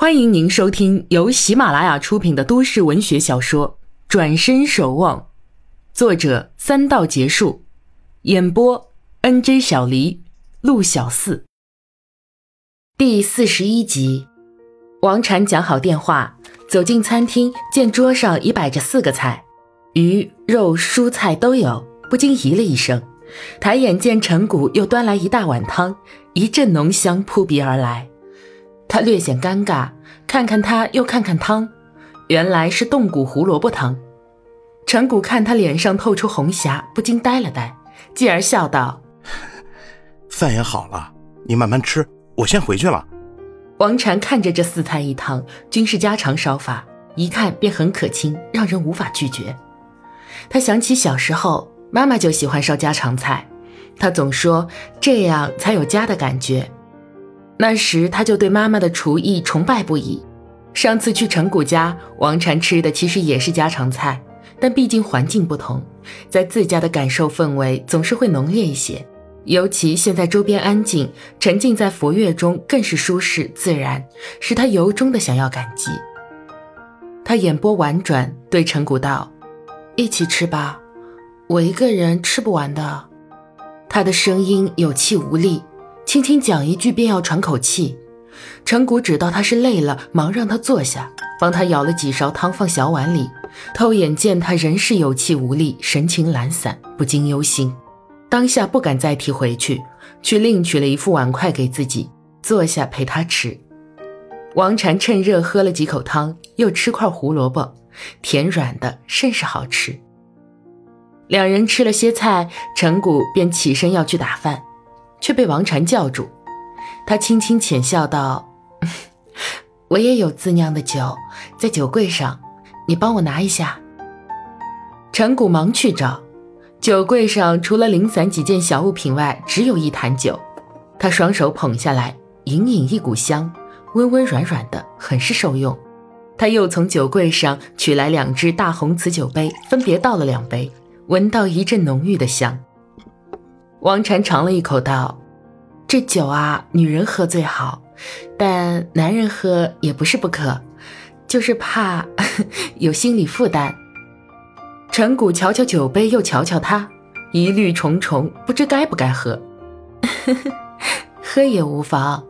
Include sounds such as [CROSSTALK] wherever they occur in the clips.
欢迎您收听由喜马拉雅出品的都市文学小说《转身守望》，作者三道结束，演播 N J 小黎、陆小四。第四十一集，王禅讲好电话，走进餐厅，见桌上已摆着四个菜，鱼、肉、蔬菜都有，不禁咦了一声。抬眼见陈谷又端来一大碗汤，一阵浓香扑鼻而来。他略显尴尬，看看他，又看看汤，原来是冻骨胡萝卜汤。陈谷看他脸上透出红霞，不禁呆了呆，继而笑道：“ [LAUGHS] 饭也好了，你慢慢吃，我先回去了。”王禅看着这四菜一汤，均是家常烧法，一看便很可亲，让人无法拒绝。他想起小时候，妈妈就喜欢烧家常菜，他总说这样才有家的感觉。那时他就对妈妈的厨艺崇拜不已。上次去陈谷家，王禅吃的其实也是家常菜，但毕竟环境不同，在自家的感受氛围总是会浓烈一些。尤其现在周边安静，沉浸在佛乐中，更是舒适自然，使他由衷的想要感激。他眼波婉转，对陈谷道：“一起吃吧，我一个人吃不完的。”他的声音有气无力。轻轻讲一句，便要喘口气。陈谷知道他是累了，忙让他坐下，帮他舀了几勺汤放小碗里。偷眼见他仍是有气无力，神情懒散，不禁忧心。当下不敢再提回去，去另取了一副碗筷给自己，坐下陪他吃。王禅趁热喝了几口汤，又吃块胡萝卜，甜软的，甚是好吃。两人吃了些菜，陈谷便起身要去打饭。却被王禅叫住，他轻轻浅笑道：“我也有自酿的酒，在酒柜上，你帮我拿一下。”陈谷忙去找，酒柜上除了零散几件小物品外，只有一坛酒。他双手捧下来，隐隐一股香，温温软软的，很是受用。他又从酒柜上取来两只大红瓷酒杯，分别倒了两杯，闻到一阵浓郁的香。王禅尝了一口，道：“这酒啊，女人喝最好，但男人喝也不是不可，就是怕 [LAUGHS] 有心理负担。”陈谷瞧瞧酒杯，又瞧瞧他，疑虑重重，不知该不该喝。[LAUGHS] 喝也无妨，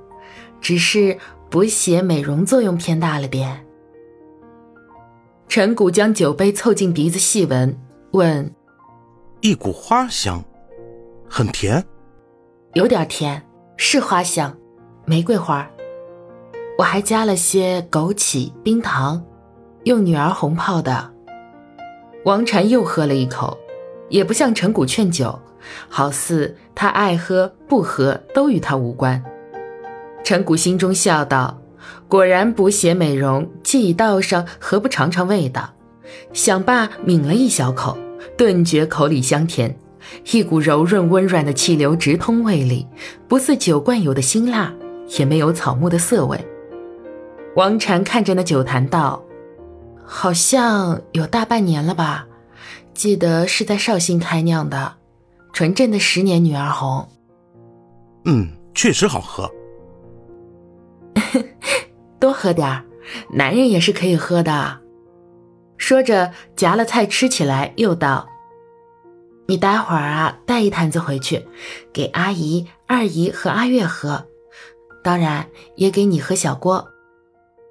只是补血美容作用偏大了点。陈谷将酒杯凑近鼻子细闻，问：“一股花香。”很甜，有点甜，是花香，玫瑰花。我还加了些枸杞、冰糖，用女儿红泡的。王禅又喝了一口，也不像陈谷劝酒，好似他爱喝不喝都与他无关。陈谷心中笑道：“果然补血美容，既已倒上，何不尝尝味道？”想罢，抿了一小口，顿觉口里香甜。一股柔润温软的气流直通胃里，不似酒惯有的辛辣，也没有草木的涩味。王禅看着那酒坛道：“好像有大半年了吧？记得是在绍兴开酿的，纯正的十年女儿红。”“嗯，确实好喝。[LAUGHS] ”“多喝点儿，男人也是可以喝的。”说着夹了菜吃起来，又道。你待会儿啊，带一坛子回去，给阿姨、二姨和阿月喝，当然也给你和小郭。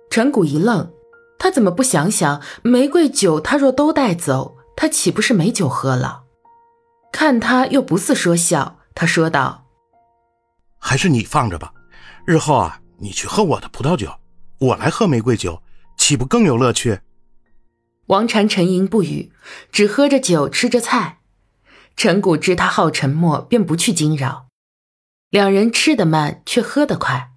陈谷一愣，他怎么不想想玫瑰酒？他若都带走，他岂不是没酒喝了？看他又不似说笑，他说道：“还是你放着吧，日后啊，你去喝我的葡萄酒，我来喝玫瑰酒，岂不更有乐趣？”王禅沉吟不语，只喝着酒，吃着菜。陈谷知他好沉默，便不去惊扰。两人吃得慢，却喝得快。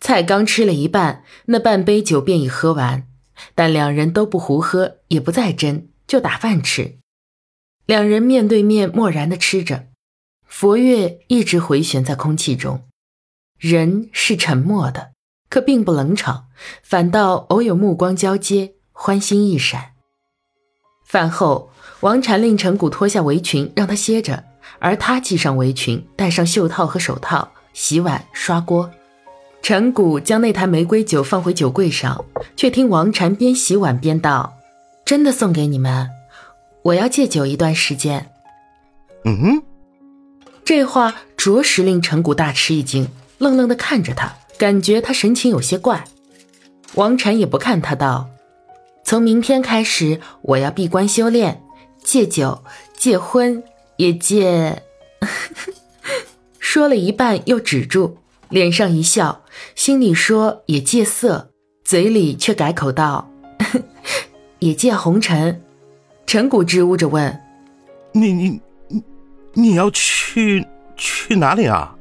菜刚吃了一半，那半杯酒便已喝完。但两人都不胡喝，也不再斟，就打饭吃。两人面对面，默然的吃着。佛乐一直回旋在空气中。人是沉默的，可并不冷场，反倒偶有目光交接，欢心一闪。饭后。王禅令陈谷脱下围裙，让他歇着，而他系上围裙，戴上袖套和手套，洗碗刷锅。陈谷将那坛玫瑰酒放回酒柜上，却听王禅边洗碗边道：“真的送给你们，我要戒酒一段时间。”嗯，这话着实令陈谷大吃一惊，愣愣的看着他，感觉他神情有些怪。王禅也不看他，道：“从明天开始，我要闭关修炼，戒酒、戒婚，也戒 [LAUGHS] ……”说了一半又止住。脸上一笑，心里说也戒色，嘴里却改口道：“ [LAUGHS] 也戒红尘。”陈谷支吾着问：“你你你你要去去哪里啊？”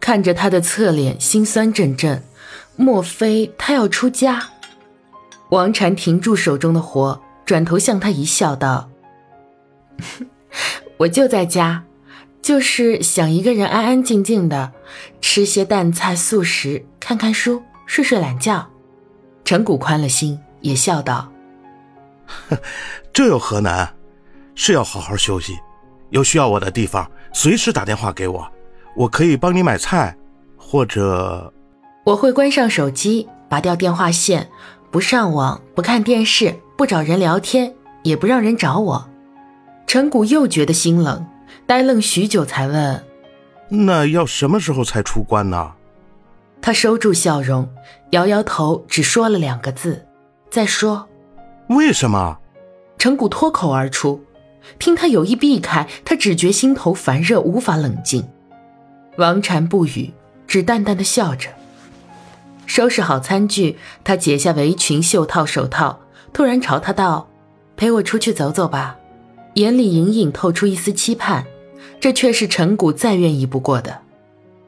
看着他的侧脸，心酸阵阵。莫非他要出家？王禅停住手中的活，转头向他一笑，道：“ [LAUGHS] 我就在家。”就是想一个人安安静静的，吃些淡菜素食，看看书，睡睡懒觉。陈谷宽了心，也笑道：“这有何难？是要好好休息。有需要我的地方，随时打电话给我，我可以帮你买菜，或者我会关上手机，拔掉电话线，不上网，不看电视，不找人聊天，也不让人找我。”陈谷又觉得心冷。呆愣许久，才问：“那要什么时候才出关呢？”他收住笑容，摇摇头，只说了两个字：“再说。”为什么？陈谷脱口而出。听他有意避开，他只觉心头烦热，无法冷静。王禅不语，只淡淡的笑着。收拾好餐具，他解下围裙、袖套、手套，突然朝他道：“陪我出去走走吧。”眼里隐隐透出一丝期盼。这却是陈谷再愿意不过的。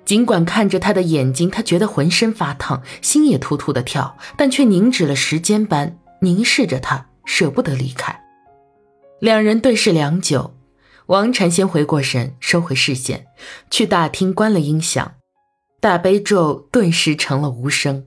尽管看着他的眼睛，他觉得浑身发烫，心也突突的跳，但却凝止了时间般凝视着他，舍不得离开。两人对视良久，王禅先回过神，收回视线，去大厅关了音响，大悲咒顿时成了无声。